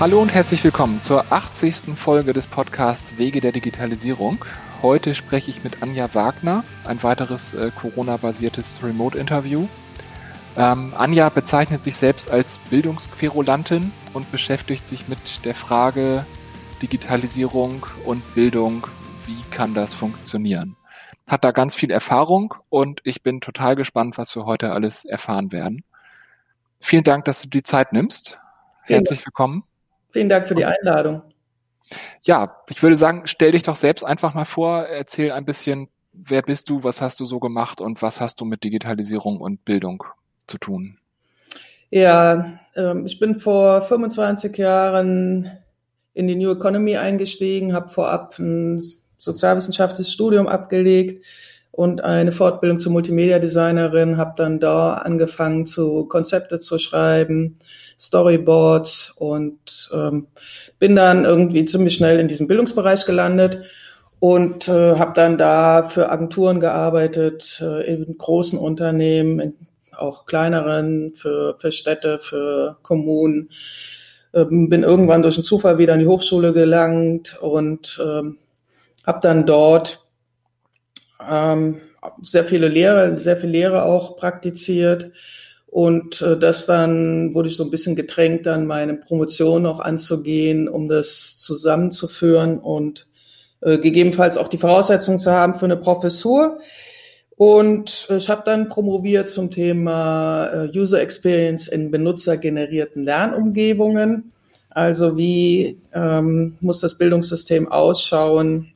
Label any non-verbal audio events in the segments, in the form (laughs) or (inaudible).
Hallo und herzlich willkommen zur 80. Folge des Podcasts Wege der Digitalisierung. Heute spreche ich mit Anja Wagner, ein weiteres äh, Corona-basiertes Remote-Interview. Ähm, Anja bezeichnet sich selbst als Bildungsquerulantin und beschäftigt sich mit der Frage Digitalisierung und Bildung, wie kann das funktionieren. Hat da ganz viel Erfahrung und ich bin total gespannt, was wir heute alles erfahren werden. Vielen Dank, dass du die Zeit nimmst. Herzlich willkommen. Vielen Dank für die Einladung. Ja, ich würde sagen, stell dich doch selbst einfach mal vor, erzähl ein bisschen, wer bist du, was hast du so gemacht und was hast du mit Digitalisierung und Bildung zu tun? Ja, ähm, ich bin vor 25 Jahren in die New Economy eingestiegen, habe vorab ein sozialwissenschaftliches Studium abgelegt und eine Fortbildung zur Multimedia-Designerin, habe dann da angefangen, zu Konzepte zu schreiben, Storyboards und ähm, bin dann irgendwie ziemlich schnell in diesem Bildungsbereich gelandet und äh, habe dann da für Agenturen gearbeitet, äh, in großen Unternehmen, in auch kleineren, für, für Städte, für Kommunen. Ähm, bin irgendwann durch einen Zufall wieder an die Hochschule gelangt und ähm, habe dann dort ähm, sehr viele Lehre, sehr viel Lehre auch praktiziert und äh, das dann wurde ich so ein bisschen gedrängt, dann meine Promotion noch anzugehen, um das zusammenzuführen und äh, gegebenenfalls auch die Voraussetzungen zu haben für eine Professur. Und ich habe dann promoviert zum Thema äh, User Experience in benutzergenerierten Lernumgebungen. Also wie ähm, muss das Bildungssystem ausschauen,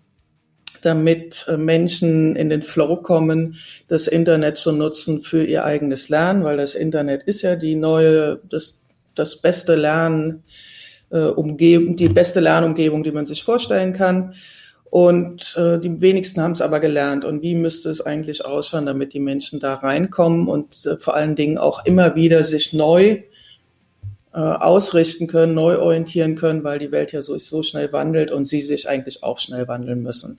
damit äh, Menschen in den Flow kommen, das Internet zu nutzen für ihr eigenes Lernen, weil das Internet ist ja die neue, das, das beste Lernen, äh, Umgebung, die beste Lernumgebung, die man sich vorstellen kann. Und äh, die wenigsten haben es aber gelernt. Und wie müsste es eigentlich ausschauen, damit die Menschen da reinkommen und äh, vor allen Dingen auch immer wieder sich neu äh, ausrichten können, neu orientieren können, weil die Welt ja so, so schnell wandelt und sie sich eigentlich auch schnell wandeln müssen.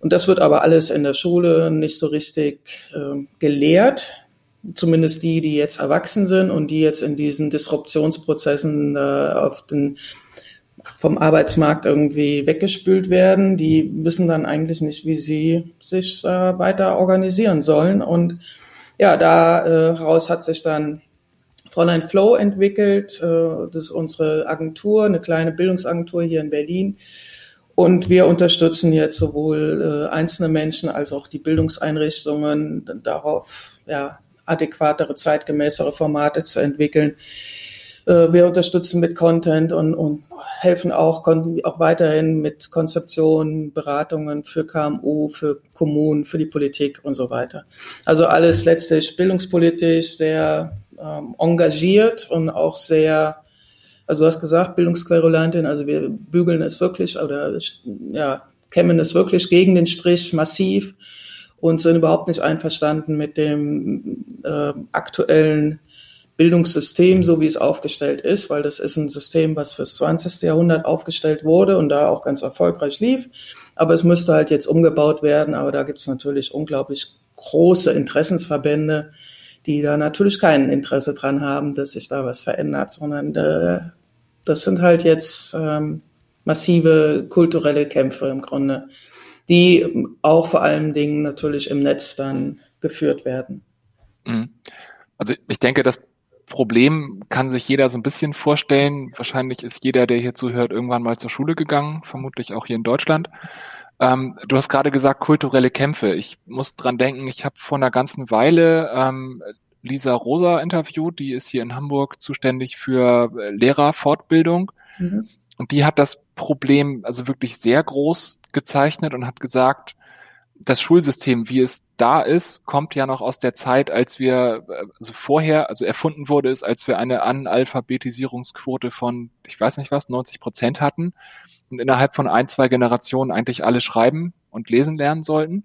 Und das wird aber alles in der Schule nicht so richtig äh, gelehrt. Zumindest die, die jetzt erwachsen sind und die jetzt in diesen Disruptionsprozessen äh, auf den, vom Arbeitsmarkt irgendwie weggespült werden, die wissen dann eigentlich nicht, wie sie sich äh, weiter organisieren sollen. Und ja, daraus äh, hat sich dann Fräulein Flow entwickelt. Äh, das ist unsere Agentur, eine kleine Bildungsagentur hier in Berlin. Und wir unterstützen jetzt sowohl äh, einzelne Menschen als auch die Bildungseinrichtungen darauf, ja, adäquatere, zeitgemäßere Formate zu entwickeln. Äh, wir unterstützen mit Content und, und helfen auch, auch weiterhin mit Konzeptionen, Beratungen für KMU, für Kommunen, für die Politik und so weiter. Also alles letztlich bildungspolitisch sehr ähm, engagiert und auch sehr, also du hast gesagt, Bildungsquerulantin, also wir bügeln es wirklich oder ja, kämmen es wirklich gegen den Strich massiv und sind überhaupt nicht einverstanden mit dem äh, aktuellen Bildungssystem, so wie es aufgestellt ist, weil das ist ein System, was fürs 20. Jahrhundert aufgestellt wurde und da auch ganz erfolgreich lief. Aber es müsste halt jetzt umgebaut werden. Aber da gibt es natürlich unglaublich große Interessensverbände, die da natürlich kein Interesse dran haben, dass sich da was verändert, sondern äh, das sind halt jetzt ähm, massive kulturelle Kämpfe im Grunde, die auch vor allen Dingen natürlich im Netz dann geführt werden. Mhm. Also ich denke, das Problem kann sich jeder so ein bisschen vorstellen. Wahrscheinlich ist jeder, der hier zuhört, irgendwann mal zur Schule gegangen, vermutlich auch hier in Deutschland. Ähm, du hast gerade gesagt, kulturelle Kämpfe. Ich muss dran denken, ich habe vor einer ganzen Weile ähm, Lisa Rosa interviewt, die ist hier in Hamburg zuständig für äh, Lehrerfortbildung. Mhm. Und die hat das Problem also wirklich sehr groß gezeichnet und hat gesagt, das Schulsystem, wie es da ist, kommt ja noch aus der Zeit, als wir, also vorher, also erfunden wurde es, als wir eine Analphabetisierungsquote von, ich weiß nicht was, 90 Prozent hatten und innerhalb von ein, zwei Generationen eigentlich alle schreiben und lesen lernen sollten.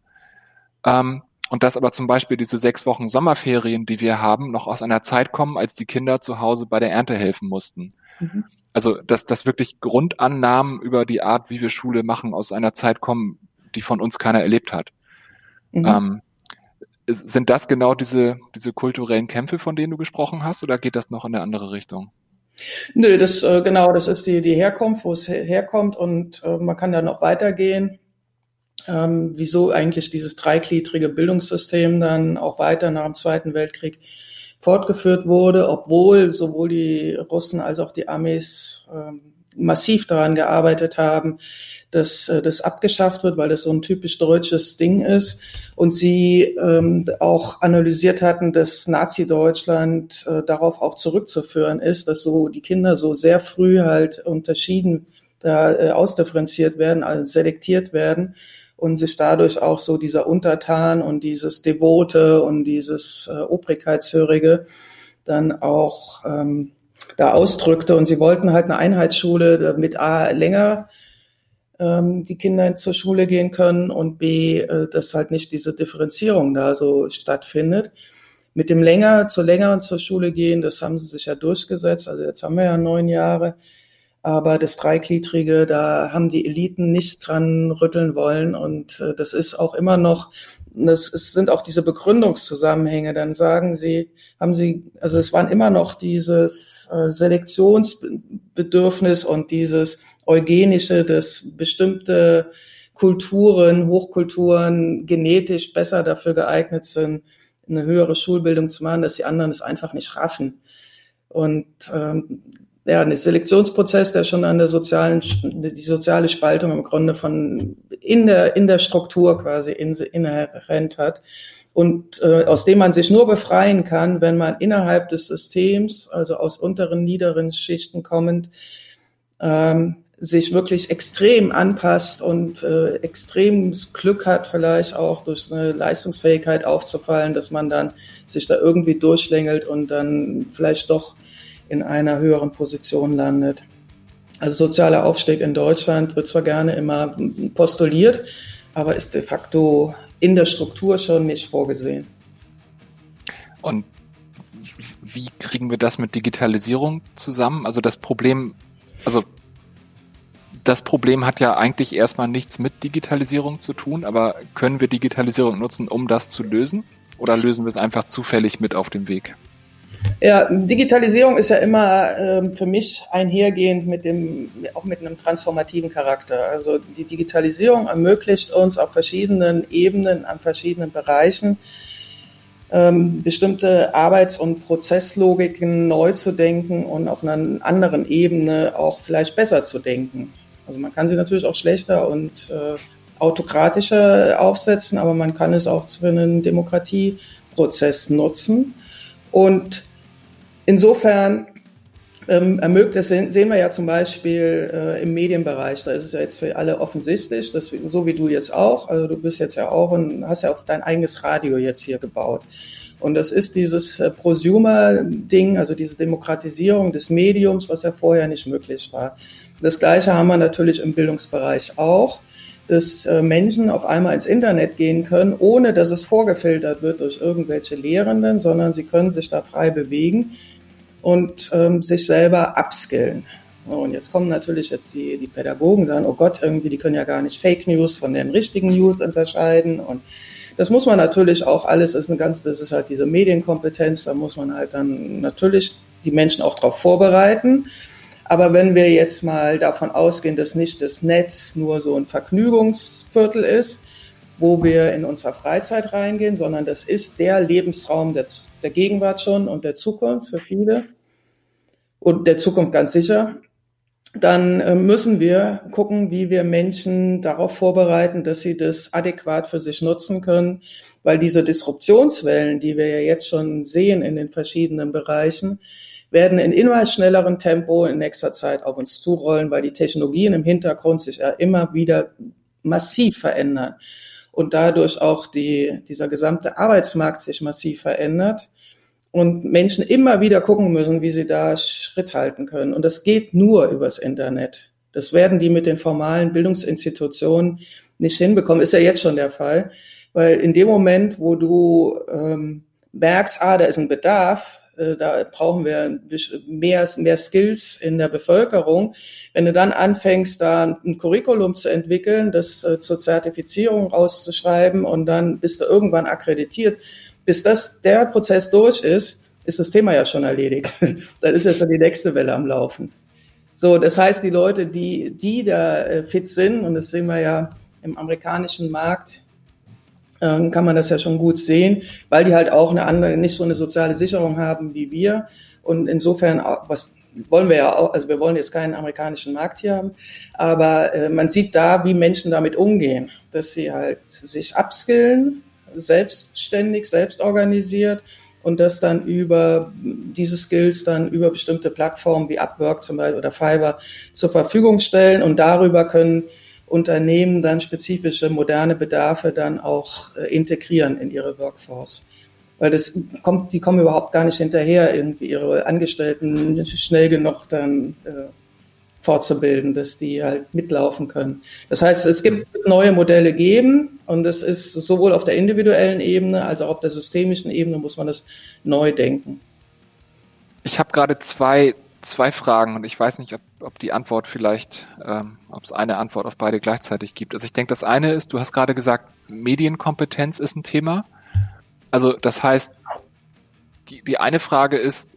Ähm, und dass aber zum Beispiel diese sechs Wochen Sommerferien, die wir haben, noch aus einer Zeit kommen, als die Kinder zu Hause bei der Ernte helfen mussten. Mhm. Also, dass das wirklich Grundannahmen über die Art, wie wir Schule machen, aus einer Zeit kommen, die von uns keiner erlebt hat. Mhm. Ähm, sind das genau diese, diese kulturellen Kämpfe, von denen du gesprochen hast, oder geht das noch in eine andere Richtung? Nö, das äh, genau, das ist die die Herkunft, wo es herkommt und äh, man kann da noch weitergehen. Ähm, wieso eigentlich dieses dreigliedrige Bildungssystem dann auch weiter nach dem Zweiten Weltkrieg fortgeführt wurde, obwohl sowohl die Russen als auch die Amis ähm, massiv daran gearbeitet haben, dass äh, das abgeschafft wird, weil das so ein typisch deutsches Ding ist. Und sie ähm, auch analysiert hatten, dass Nazi-Deutschland äh, darauf auch zurückzuführen ist, dass so die Kinder so sehr früh halt unterschieden, da äh, ausdifferenziert werden, also selektiert werden und sich dadurch auch so dieser Untertan und dieses Devote und dieses äh, Obrigkeitshörige dann auch ähm, da ausdrückte. Und sie wollten halt eine Einheitsschule, damit A länger ähm, die Kinder zur Schule gehen können und B, äh, dass halt nicht diese Differenzierung da so stattfindet. Mit dem länger, zu längeren zur Schule gehen, das haben sie sich ja durchgesetzt. Also jetzt haben wir ja neun Jahre. Aber das Dreigliedrige, da haben die Eliten nicht dran rütteln wollen. Und äh, das ist auch immer noch, das ist, sind auch diese Begründungszusammenhänge. Dann sagen sie, haben sie, also es waren immer noch dieses äh, Selektionsbedürfnis und dieses eugenische, dass bestimmte Kulturen, Hochkulturen genetisch besser dafür geeignet sind, eine höhere Schulbildung zu machen, dass die anderen es einfach nicht raffen. Und ähm, ja, ein Selektionsprozess, der schon an der sozialen, die soziale Spaltung im Grunde von in der in der Struktur quasi inhärent hat. Und äh, aus dem man sich nur befreien kann, wenn man innerhalb des Systems, also aus unteren, niederen Schichten kommend, ähm, sich wirklich extrem anpasst und äh, extremes Glück hat, vielleicht auch durch eine Leistungsfähigkeit aufzufallen, dass man dann sich da irgendwie durchschlängelt und dann vielleicht doch in einer höheren Position landet. Also sozialer Aufstieg in Deutschland wird zwar gerne immer postuliert, aber ist de facto in der Struktur schon nicht vorgesehen. Und wie kriegen wir das mit Digitalisierung zusammen? Also das Problem, also das Problem hat ja eigentlich erstmal nichts mit Digitalisierung zu tun, aber können wir Digitalisierung nutzen, um das zu lösen? Oder lösen wir es einfach zufällig mit auf dem Weg? Ja, Digitalisierung ist ja immer äh, für mich einhergehend mit dem, auch mit einem transformativen Charakter. Also die Digitalisierung ermöglicht uns auf verschiedenen Ebenen, an verschiedenen Bereichen, ähm, bestimmte Arbeits- und Prozesslogiken neu zu denken und auf einer anderen Ebene auch vielleicht besser zu denken. Also man kann sie natürlich auch schlechter und äh, autokratischer aufsetzen, aber man kann es auch für einen Demokratieprozess nutzen. Und insofern ähm, ermöglicht, das sehen wir ja zum Beispiel äh, im Medienbereich, da ist es ja jetzt für alle offensichtlich, dass, so wie du jetzt auch, also du bist jetzt ja auch und hast ja auch dein eigenes Radio jetzt hier gebaut. Und das ist dieses äh, Prosumer-Ding, also diese Demokratisierung des Mediums, was ja vorher nicht möglich war. Das Gleiche haben wir natürlich im Bildungsbereich auch, dass äh, Menschen auf einmal ins Internet gehen können, ohne dass es vorgefiltert wird durch irgendwelche Lehrenden, sondern sie können sich da frei bewegen und ähm, sich selber upskillen. Und jetzt kommen natürlich jetzt die, die Pädagogen, sagen, oh Gott, irgendwie, die können ja gar nicht Fake News von den richtigen News unterscheiden. Und das muss man natürlich auch alles, ist eine ganz, das ist halt diese Medienkompetenz, da muss man halt dann natürlich die Menschen auch darauf vorbereiten. Aber wenn wir jetzt mal davon ausgehen, dass nicht das Netz nur so ein Vergnügungsviertel ist, wo wir in unserer Freizeit reingehen, sondern das ist der Lebensraum der, der Gegenwart schon und der Zukunft für viele und der Zukunft ganz sicher, dann äh, müssen wir gucken, wie wir Menschen darauf vorbereiten, dass sie das adäquat für sich nutzen können, weil diese Disruptionswellen, die wir ja jetzt schon sehen in den verschiedenen Bereichen, werden in immer schnellerem Tempo in nächster Zeit auf uns zurollen, weil die Technologien im Hintergrund sich ja immer wieder massiv verändern und dadurch auch die, dieser gesamte Arbeitsmarkt sich massiv verändert und Menschen immer wieder gucken müssen, wie sie da Schritt halten können. Und das geht nur übers Internet. Das werden die mit den formalen Bildungsinstitutionen nicht hinbekommen. Ist ja jetzt schon der Fall, weil in dem Moment, wo du ähm, merkst, ah, da ist ein Bedarf, äh, da brauchen wir mehr, mehr Skills in der Bevölkerung. Wenn du dann anfängst, da ein Curriculum zu entwickeln, das äh, zur Zertifizierung rauszuschreiben und dann bist du irgendwann akkreditiert, bis das der Prozess durch ist, ist das Thema ja schon erledigt. (laughs) dann ist ja schon die nächste Welle am Laufen. So, das heißt, die Leute, die, die da äh, fit sind, und das sehen wir ja im amerikanischen Markt, äh, kann man das ja schon gut sehen, weil die halt auch eine andere, nicht so eine soziale Sicherung haben wie wir. Und insofern, was wollen wir ja auch, also wir wollen jetzt keinen amerikanischen Markt hier haben, aber äh, man sieht da, wie Menschen damit umgehen, dass sie halt sich upskillen, selbstständig, selbst organisiert und das dann über diese Skills dann über bestimmte Plattformen wie Upwork zum Beispiel oder Fiverr zur Verfügung stellen und darüber können Unternehmen dann spezifische moderne Bedarfe dann auch äh, integrieren in ihre Workforce weil das kommt, die kommen überhaupt gar nicht hinterher, irgendwie ihre Angestellten schnell genug dann äh, fortzubilden, dass die halt mitlaufen können. Das heißt, es gibt neue Modelle geben und das ist sowohl auf der individuellen Ebene als auch auf der systemischen Ebene muss man das neu denken. Ich habe gerade zwei, zwei Fragen und ich weiß nicht, ob, ob die Antwort vielleicht, ähm, ob es eine Antwort auf beide gleichzeitig gibt. Also ich denke, das eine ist, du hast gerade gesagt, Medienkompetenz ist ein Thema. Also das heißt, die, die eine Frage ist,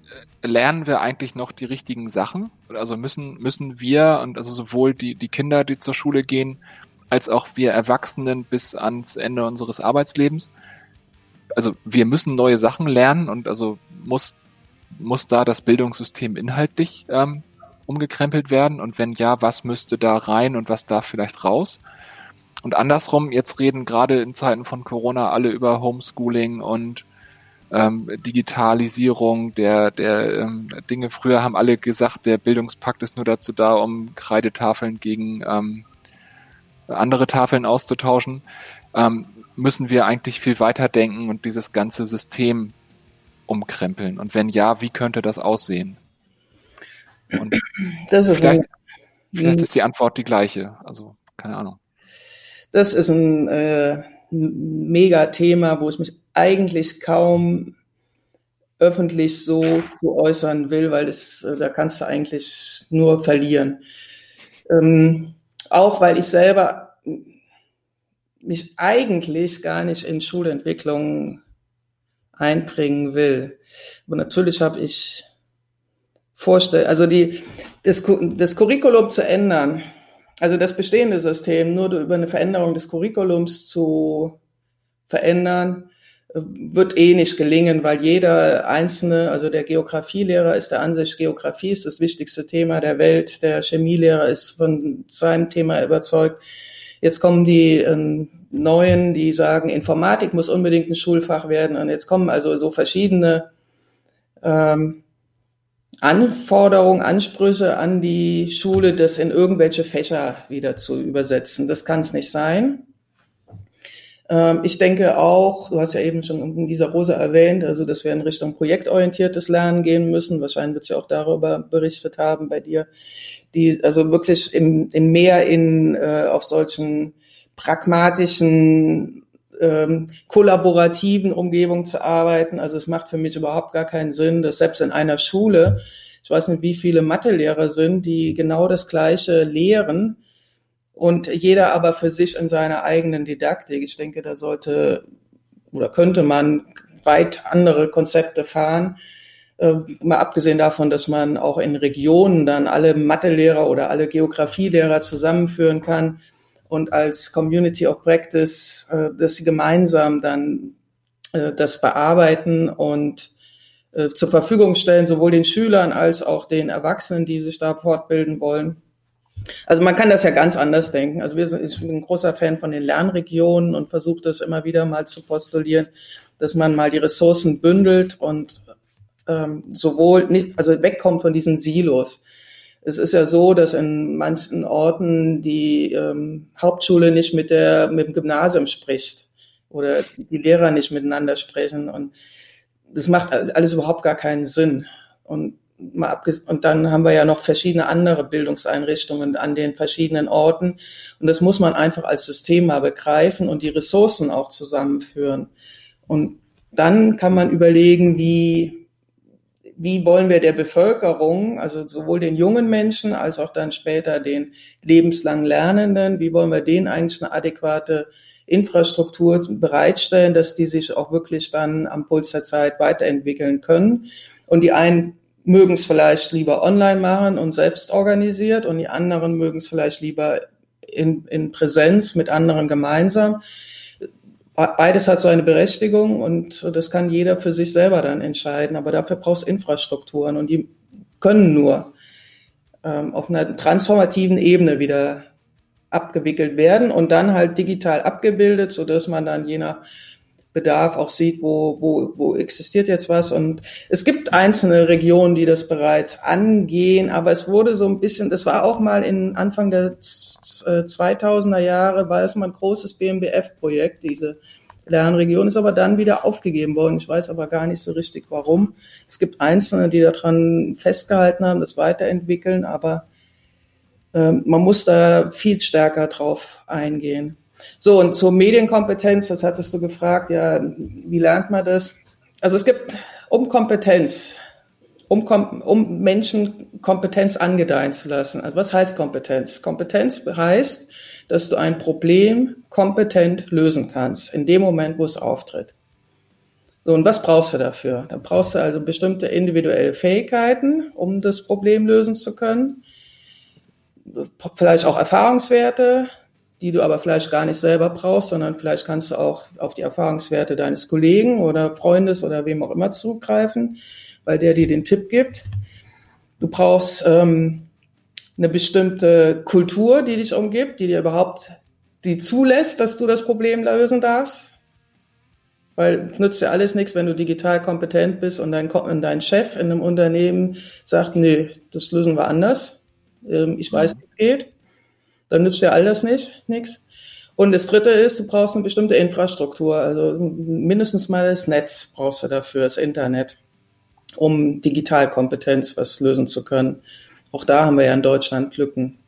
äh, lernen wir eigentlich noch die richtigen Sachen? Also müssen, müssen wir und also sowohl die, die Kinder, die zur Schule gehen, als auch wir Erwachsenen bis ans Ende unseres Arbeitslebens. Also wir müssen neue Sachen lernen und also muss, muss da das Bildungssystem inhaltlich ähm, umgekrempelt werden? Und wenn ja, was müsste da rein und was darf vielleicht raus? Und andersrum, jetzt reden gerade in Zeiten von Corona alle über Homeschooling und ähm, Digitalisierung der, der ähm, Dinge. Früher haben alle gesagt, der Bildungspakt ist nur dazu da, um Kreidetafeln gegen ähm, andere Tafeln auszutauschen. Ähm, müssen wir eigentlich viel weiter denken und dieses ganze System umkrempeln? Und wenn ja, wie könnte das aussehen? Und (clears throat) das ist vielleicht, vielleicht ist die Antwort die gleiche. Also, keine Ahnung. Das ist ein äh, Mega-Thema, wo ich mich eigentlich kaum öffentlich so zu äußern will, weil es, äh, da kannst du eigentlich nur verlieren. Ähm, auch weil ich selber mich eigentlich gar nicht in Schulentwicklung einbringen will. Aber natürlich habe ich vorstell, also die, das, das Curriculum zu ändern, also das bestehende System nur über eine Veränderung des Curriculums zu verändern, wird eh nicht gelingen, weil jeder einzelne, also der Geografielehrer ist der Ansicht, Geografie ist das wichtigste Thema der Welt, der Chemielehrer ist von seinem Thema überzeugt. Jetzt kommen die äh, Neuen, die sagen, Informatik muss unbedingt ein Schulfach werden. Und jetzt kommen also so verschiedene ähm, Anforderungen, Ansprüche an die Schule, das in irgendwelche Fächer wieder zu übersetzen. Das kann es nicht sein. Ähm, ich denke auch, du hast ja eben schon in dieser Rose erwähnt, also dass wir in Richtung projektorientiertes Lernen gehen müssen. Wahrscheinlich wird sie auch darüber berichtet haben bei dir, die also wirklich im, im mehr in äh, auf solchen pragmatischen ähm, kollaborativen Umgebung zu arbeiten. Also es macht für mich überhaupt gar keinen Sinn, dass selbst in einer Schule, ich weiß nicht, wie viele Mathelehrer sind, die genau das Gleiche lehren und jeder aber für sich in seiner eigenen Didaktik. Ich denke, da sollte oder könnte man weit andere Konzepte fahren. Äh, mal abgesehen davon, dass man auch in Regionen dann alle Mathelehrer oder alle Geografielehrer zusammenführen kann und als Community of Practice, äh, dass sie gemeinsam dann äh, das bearbeiten und äh, zur Verfügung stellen, sowohl den Schülern als auch den Erwachsenen, die sich da fortbilden wollen. Also man kann das ja ganz anders denken. Also wir sind, ich bin ein großer Fan von den Lernregionen und versuche das immer wieder mal zu postulieren, dass man mal die Ressourcen bündelt und ähm, sowohl nicht, also wegkommt von diesen Silos. Es ist ja so, dass in manchen Orten die ähm, Hauptschule nicht mit der mit dem Gymnasium spricht oder die Lehrer nicht miteinander sprechen und das macht alles überhaupt gar keinen Sinn. Und mal und dann haben wir ja noch verschiedene andere Bildungseinrichtungen an den verschiedenen Orten und das muss man einfach als System mal begreifen und die Ressourcen auch zusammenführen. Und dann kann man überlegen, wie wie wollen wir der Bevölkerung, also sowohl den jungen Menschen als auch dann später den lebenslang Lernenden, wie wollen wir denen eigentlich eine adäquate Infrastruktur bereitstellen, dass die sich auch wirklich dann am Puls der Zeit weiterentwickeln können. Und die einen mögen es vielleicht lieber online machen und selbst organisiert und die anderen mögen es vielleicht lieber in, in Präsenz mit anderen gemeinsam. Beides hat so eine Berechtigung und das kann jeder für sich selber dann entscheiden. Aber dafür brauchst Infrastrukturen und die können nur ähm, auf einer transformativen Ebene wieder abgewickelt werden und dann halt digital abgebildet, so dass man dann je nach Bedarf auch sieht, wo, wo, wo existiert jetzt was. Und es gibt einzelne Regionen, die das bereits angehen, aber es wurde so ein bisschen, das war auch mal in Anfang der 2000er Jahre, war das mal ein großes BMBF-Projekt, diese Lernregion, ist aber dann wieder aufgegeben worden. Ich weiß aber gar nicht so richtig warum. Es gibt Einzelne, die daran festgehalten haben, das weiterentwickeln, aber äh, man muss da viel stärker drauf eingehen. So, und zur Medienkompetenz, das hattest du gefragt, ja, wie lernt man das? Also es gibt um Kompetenz, um, um Menschen Kompetenz angedeihen zu lassen. Also was heißt Kompetenz? Kompetenz heißt, dass du ein Problem kompetent lösen kannst, in dem Moment, wo es auftritt. So, und was brauchst du dafür? Da brauchst du also bestimmte individuelle Fähigkeiten, um das Problem lösen zu können. Vielleicht auch Erfahrungswerte, die du aber vielleicht gar nicht selber brauchst, sondern vielleicht kannst du auch auf die Erfahrungswerte deines Kollegen oder Freundes oder wem auch immer zugreifen, weil der dir den Tipp gibt. Du brauchst ähm, eine bestimmte Kultur, die dich umgibt, die dir überhaupt die zulässt, dass du das Problem lösen darfst. Weil es nützt ja alles nichts, wenn du digital kompetent bist und dein, und dein Chef in einem Unternehmen sagt, nee, das lösen wir anders. Ähm, ich weiß, wie es geht dann nützt ja all das nicht, nichts. Und das dritte ist, du brauchst eine bestimmte Infrastruktur, also mindestens mal das Netz brauchst du dafür, das Internet, um Digitalkompetenz was lösen zu können. Auch da haben wir ja in Deutschland Lücken.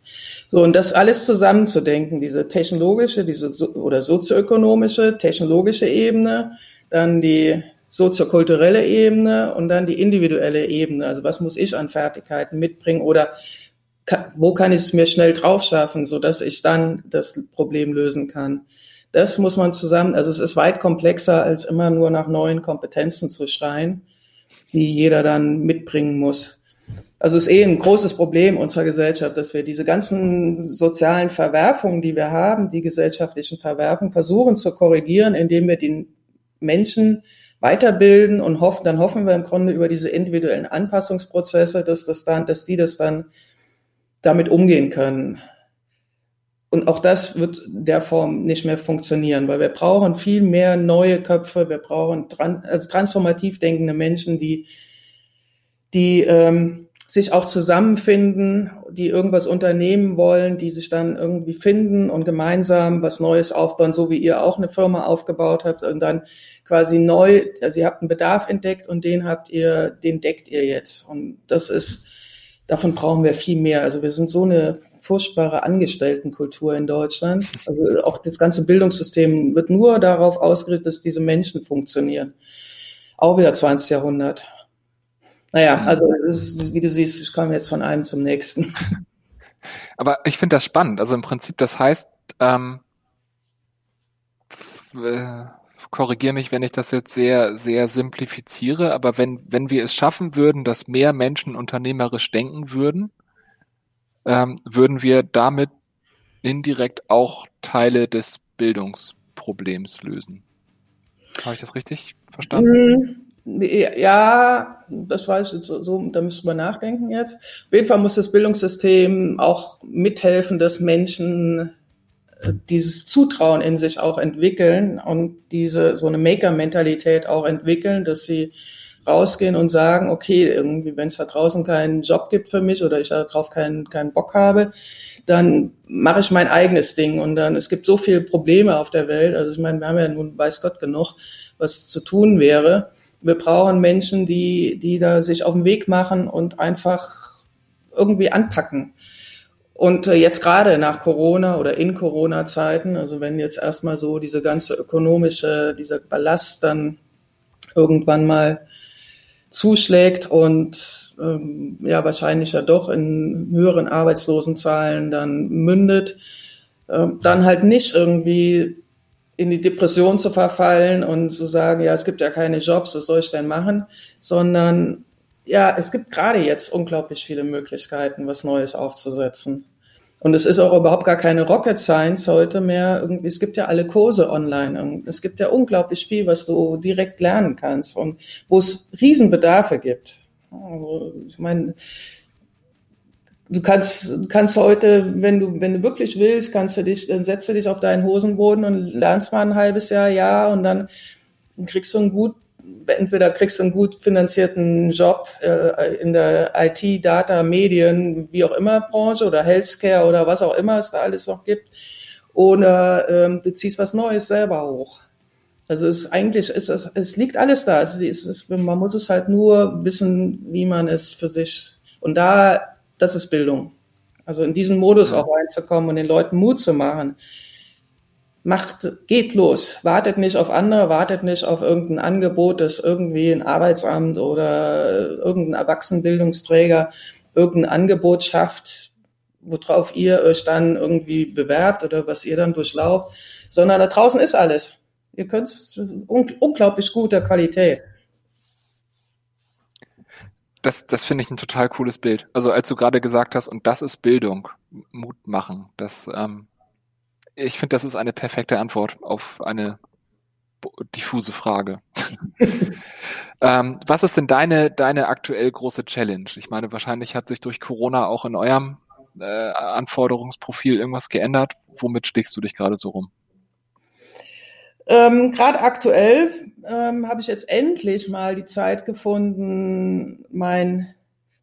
So, und das alles zusammenzudenken, diese technologische, diese so, oder sozioökonomische, technologische Ebene, dann die soziokulturelle Ebene und dann die individuelle Ebene. Also was muss ich an Fertigkeiten mitbringen oder wo kann ich es mir schnell drauf schaffen, so dass ich dann das Problem lösen kann. Das muss man zusammen, also es ist weit komplexer, als immer nur nach neuen Kompetenzen zu schreien, die jeder dann mitbringen muss. Also es ist eh ein großes Problem unserer Gesellschaft, dass wir diese ganzen sozialen Verwerfungen, die wir haben, die gesellschaftlichen Verwerfungen, versuchen zu korrigieren, indem wir den Menschen weiterbilden und hoffen, dann hoffen wir im Grunde über diese individuellen Anpassungsprozesse, dass das dann, dass die das dann damit umgehen können. Und auch das wird der Form nicht mehr funktionieren, weil wir brauchen viel mehr neue Köpfe, wir brauchen tran also transformativ denkende Menschen, die, die ähm, sich auch zusammenfinden, die irgendwas unternehmen wollen, die sich dann irgendwie finden und gemeinsam was Neues aufbauen, so wie ihr auch eine Firma aufgebaut habt und dann quasi neu, also ihr habt einen Bedarf entdeckt und den habt ihr, den deckt ihr jetzt. Und das ist davon brauchen wir viel mehr. Also wir sind so eine furchtbare Angestelltenkultur in Deutschland. Also auch das ganze Bildungssystem wird nur darauf ausgerichtet, dass diese Menschen funktionieren. Auch wieder 20. Jahrhundert. Naja, mhm. also ist, wie du siehst, ich komme jetzt von einem zum nächsten. (laughs) Aber ich finde das spannend. Also im Prinzip, das heißt, ähm, äh, korrigiere mich, wenn ich das jetzt sehr, sehr simplifiziere, aber wenn, wenn wir es schaffen würden, dass mehr Menschen unternehmerisch denken würden, ähm, würden wir damit indirekt auch Teile des Bildungsproblems lösen. Habe ich das richtig verstanden? Mm, ja, das weiß ich so, so da müssen wir nachdenken jetzt. Auf jeden Fall muss das Bildungssystem auch mithelfen, dass Menschen dieses Zutrauen in sich auch entwickeln und diese so eine Maker-Mentalität auch entwickeln, dass sie rausgehen und sagen, okay, irgendwie, wenn es da draußen keinen Job gibt für mich oder ich darauf keinen, keinen Bock habe, dann mache ich mein eigenes Ding. Und dann, es gibt so viele Probleme auf der Welt. Also ich meine, wir haben ja nun, weiß Gott, genug, was zu tun wäre. Wir brauchen Menschen, die, die da sich auf den Weg machen und einfach irgendwie anpacken. Und äh, jetzt gerade nach Corona oder in Corona-Zeiten, also wenn jetzt erstmal so diese ganze ökonomische, dieser Ballast dann irgendwann mal zuschlägt und ähm, ja wahrscheinlich ja doch in höheren Arbeitslosenzahlen dann mündet, äh, dann halt nicht irgendwie in die Depression zu verfallen und zu sagen, ja, es gibt ja keine Jobs, was soll ich denn machen? Sondern ja, es gibt gerade jetzt unglaublich viele Möglichkeiten, was Neues aufzusetzen. Und es ist auch überhaupt gar keine Rocket Science heute mehr. Irgendwie, es gibt ja alle Kurse online. Es gibt ja unglaublich viel, was du direkt lernen kannst und wo es Riesenbedarfe gibt. Also, ich meine, du kannst, kannst heute, wenn du, wenn du wirklich willst, kannst du dich, dann setzt du dich auf deinen Hosenboden und lernst mal ein halbes Jahr, ja, und dann kriegst du einen gut, entweder kriegst du einen gut finanzierten Job äh, in der IT, Data, Medien, wie auch immer Branche oder Healthcare oder was auch immer es da alles noch gibt, oder ähm, du ziehst was Neues selber hoch. Also es ist eigentlich ist es, es liegt alles da. Es ist, man muss es halt nur wissen, wie man es für sich und da das ist Bildung. Also in diesen Modus auch reinzukommen und den Leuten Mut zu machen. Macht, geht los. Wartet nicht auf andere, wartet nicht auf irgendein Angebot, das irgendwie ein Arbeitsamt oder irgendein Erwachsenenbildungsträger irgendein Angebot schafft, worauf ihr euch dann irgendwie bewerbt oder was ihr dann durchlauft, sondern da draußen ist alles. Ihr könnt es unglaublich guter Qualität das, das finde ich ein total cooles Bild. Also als du gerade gesagt hast, und das ist Bildung, Mut machen, das, ähm, ich finde, das ist eine perfekte Antwort auf eine diffuse Frage. (laughs) ähm, was ist denn deine, deine aktuell große Challenge? Ich meine, wahrscheinlich hat sich durch Corona auch in eurem äh, Anforderungsprofil irgendwas geändert. Womit stichst du dich gerade so rum? Ähm, Gerade aktuell ähm, habe ich jetzt endlich mal die Zeit gefunden, mein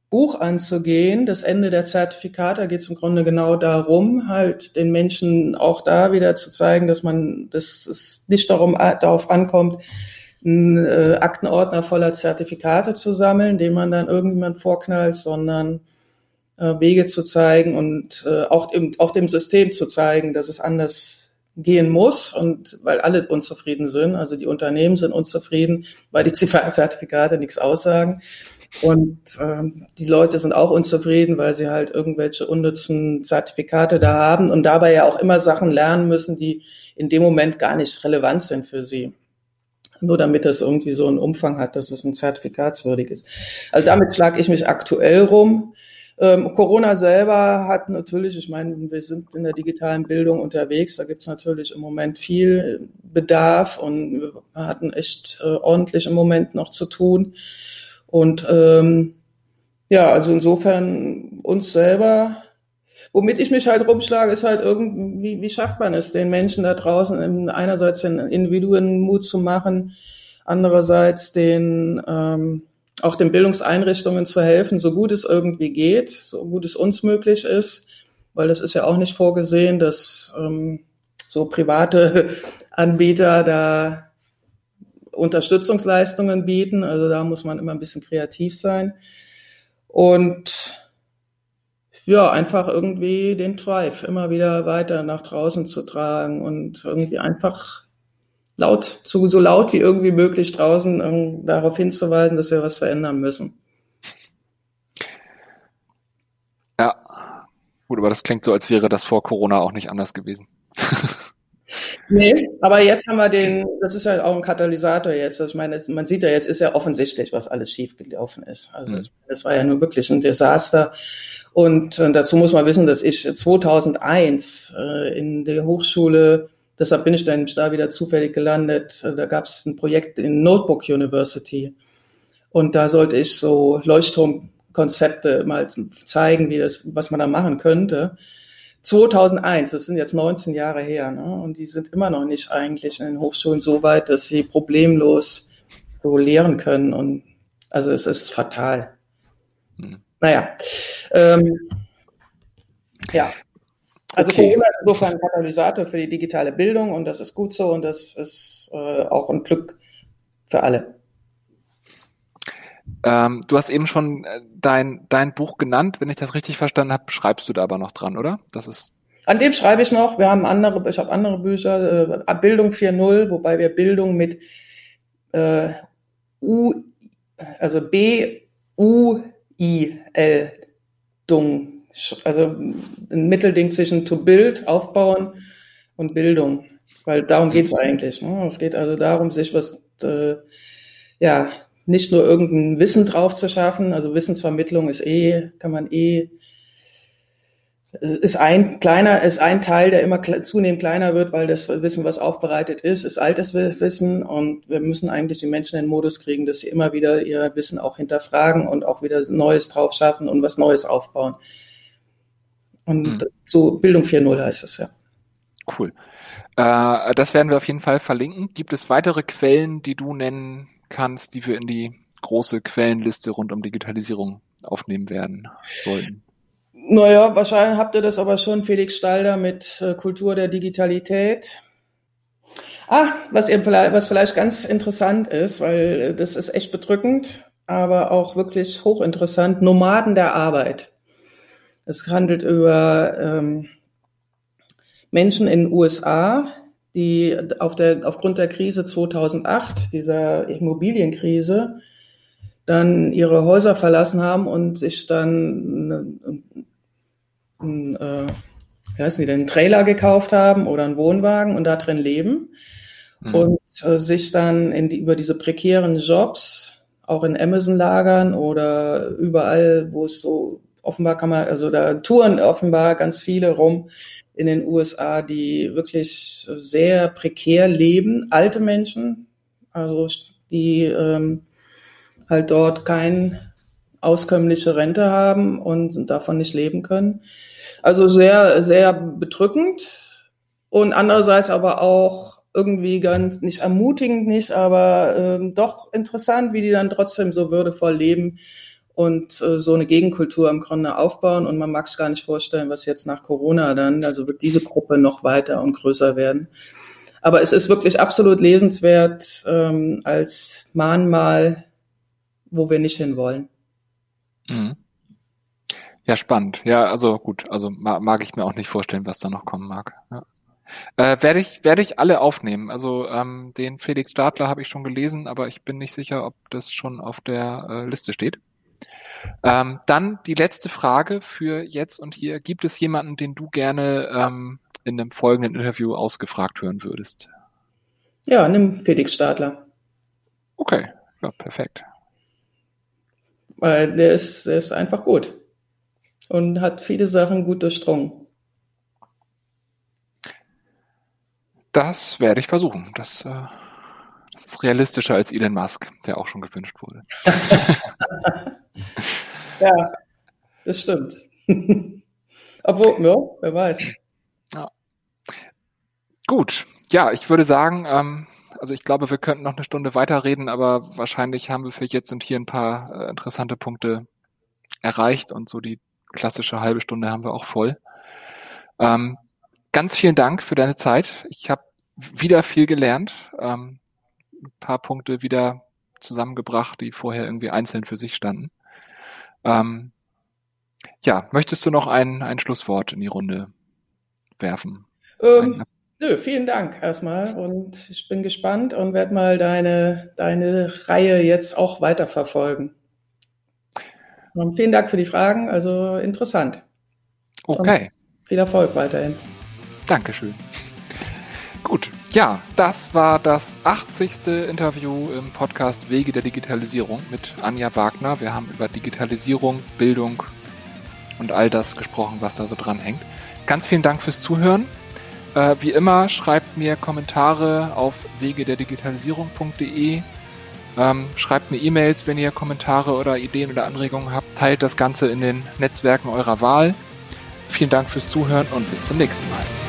Buch anzugehen. Das Ende der Zertifikate, da geht es im Grunde genau darum, halt den Menschen auch da wieder zu zeigen, dass man, dass es nicht darum, äh, darauf ankommt, einen äh, Aktenordner voller Zertifikate zu sammeln, den man dann irgendjemand vorknallt, sondern äh, Wege zu zeigen und äh, auch, im, auch dem System zu zeigen, dass es anders gehen muss und weil alle unzufrieden sind, also die Unternehmen sind unzufrieden, weil die Zertifikate nichts aussagen und ähm, die Leute sind auch unzufrieden, weil sie halt irgendwelche unnützen Zertifikate da haben und dabei ja auch immer Sachen lernen müssen, die in dem Moment gar nicht relevant sind für sie. Nur damit das irgendwie so einen Umfang hat, dass es ein zertifikatswürdig ist. Also damit schlage ich mich aktuell rum. Ähm, Corona selber hat natürlich, ich meine, wir sind in der digitalen Bildung unterwegs, da gibt es natürlich im Moment viel Bedarf und wir hatten echt äh, ordentlich im Moment noch zu tun. Und ähm, ja, also insofern uns selber, womit ich mich halt rumschlage, ist halt irgendwie, wie schafft man es, den Menschen da draußen einerseits den Individuen Mut zu machen, andererseits den ähm, auch den Bildungseinrichtungen zu helfen, so gut es irgendwie geht, so gut es uns möglich ist, weil es ist ja auch nicht vorgesehen, dass ähm, so private (laughs) Anbieter da Unterstützungsleistungen bieten. Also da muss man immer ein bisschen kreativ sein. Und ja, einfach irgendwie den Drive immer wieder weiter nach draußen zu tragen und irgendwie einfach laut, so, so laut wie irgendwie möglich draußen um, darauf hinzuweisen, dass wir was verändern müssen. Ja, gut, aber das klingt so, als wäre das vor Corona auch nicht anders gewesen. (laughs) nee, aber jetzt haben wir den, das ist ja auch ein Katalysator jetzt. Also ich meine, man sieht ja jetzt, ist ja offensichtlich, was alles schiefgelaufen ist. Also mhm. das war ja nur wirklich ein Desaster. Und, und dazu muss man wissen, dass ich 2001 äh, in der Hochschule Deshalb bin ich dann da wieder zufällig gelandet. Da gab es ein Projekt in Notebook University. Und da sollte ich so Leuchtturmkonzepte mal zeigen, wie das, was man da machen könnte. 2001, das sind jetzt 19 Jahre her, ne? und die sind immer noch nicht eigentlich in den Hochschulen so weit, dass sie problemlos so lehren können. Und also es ist fatal. Hm. Naja, ähm, ja, also okay. Corona ist insofern ein Katalysator für die digitale Bildung und das ist gut so und das ist äh, auch ein Glück für alle. Ähm, du hast eben schon äh, dein, dein Buch genannt, wenn ich das richtig verstanden habe, schreibst du da aber noch dran, oder? Das ist an dem schreibe ich noch. Wir haben andere, ich habe andere Bücher, äh, Bildung 4.0, wobei wir Bildung mit äh, U, also B U I L Dung also ein Mittelding zwischen to build, aufbauen und Bildung. Weil darum geht's eigentlich. Ne? Es geht also darum, sich was, äh, ja, nicht nur irgendein Wissen drauf zu schaffen. Also Wissensvermittlung ist eh, kann man eh ist ein kleiner, ist ein Teil, der immer zunehmend kleiner wird, weil das Wissen, was aufbereitet ist, ist altes Wissen und wir müssen eigentlich die Menschen in den Modus kriegen, dass sie immer wieder ihr Wissen auch hinterfragen und auch wieder Neues drauf schaffen und was Neues aufbauen. Und mhm. so Bildung 4.0 heißt es ja. Cool. Äh, das werden wir auf jeden Fall verlinken. Gibt es weitere Quellen, die du nennen kannst, die wir in die große Quellenliste rund um Digitalisierung aufnehmen werden sollten? Naja, wahrscheinlich habt ihr das aber schon, Felix Stalder mit äh, Kultur der Digitalität. Ah, was, vielleicht, was vielleicht ganz interessant ist, weil äh, das ist echt bedrückend, aber auch wirklich hochinteressant, Nomaden der Arbeit. Es handelt über ähm, Menschen in den USA, die auf der, aufgrund der Krise 2008, dieser Immobilienkrise, dann ihre Häuser verlassen haben und sich dann einen, äh, wie heißen die denn, einen Trailer gekauft haben oder einen Wohnwagen und da drin leben mhm. und äh, sich dann die, über diese prekären Jobs auch in Amazon-Lagern oder überall, wo es so offenbar kann man, also da touren offenbar ganz viele rum in den USA, die wirklich sehr prekär leben, alte Menschen, also die ähm, halt dort kein auskömmliche Rente haben und davon nicht leben können. Also sehr, sehr bedrückend und andererseits aber auch irgendwie ganz nicht ermutigend nicht, aber ähm, doch interessant, wie die dann trotzdem so würdevoll leben und äh, so eine Gegenkultur im Grunde aufbauen. Und man mag sich gar nicht vorstellen, was jetzt nach Corona dann, also wird diese Gruppe noch weiter und größer werden. Aber es ist wirklich absolut lesenswert ähm, als Mahnmal, wo wir nicht hinwollen. Mhm. Ja, spannend. Ja, also gut, also mag, mag ich mir auch nicht vorstellen, was da noch kommen mag. Ja. Äh, werde ich werde ich alle aufnehmen. Also ähm, den Felix Stadler habe ich schon gelesen, aber ich bin nicht sicher, ob das schon auf der äh, Liste steht. Ähm, dann die letzte Frage für jetzt und hier. Gibt es jemanden, den du gerne ähm, in einem folgenden Interview ausgefragt hören würdest? Ja, nimm Felix Stadler. Okay, ja, perfekt. Weil der ist, der ist einfach gut und hat viele Sachen gut durchdrungen. Das werde ich versuchen. Das, äh, das ist realistischer als Elon Musk, der auch schon gewünscht wurde. (laughs) ja, das stimmt. (laughs) Obwohl, ja, wer weiß. Ja. Gut, ja, ich würde sagen, ähm, also ich glaube, wir könnten noch eine Stunde weiterreden, aber wahrscheinlich haben wir für jetzt und hier ein paar äh, interessante Punkte erreicht und so die klassische halbe Stunde haben wir auch voll. Ähm, ganz vielen Dank für deine Zeit. Ich habe wieder viel gelernt, ähm, ein paar Punkte wieder zusammengebracht, die vorher irgendwie einzeln für sich standen. Ähm, ja, möchtest du noch ein, ein Schlusswort in die Runde werfen? Ähm, nö, vielen Dank erstmal und ich bin gespannt und werde mal deine, deine Reihe jetzt auch weiterverfolgen. Und vielen Dank für die Fragen, also interessant. Okay. Und viel Erfolg weiterhin. Dankeschön. Gut, ja, das war das 80. Interview im Podcast Wege der Digitalisierung mit Anja Wagner. Wir haben über Digitalisierung, Bildung und all das gesprochen, was da so dran hängt. Ganz vielen Dank fürs Zuhören. Äh, wie immer, schreibt mir Kommentare auf wegederdigitalisierung.de ähm, schreibt mir E-Mails, wenn ihr Kommentare oder Ideen oder Anregungen habt. Teilt das Ganze in den Netzwerken eurer Wahl. Vielen Dank fürs Zuhören und bis zum nächsten Mal.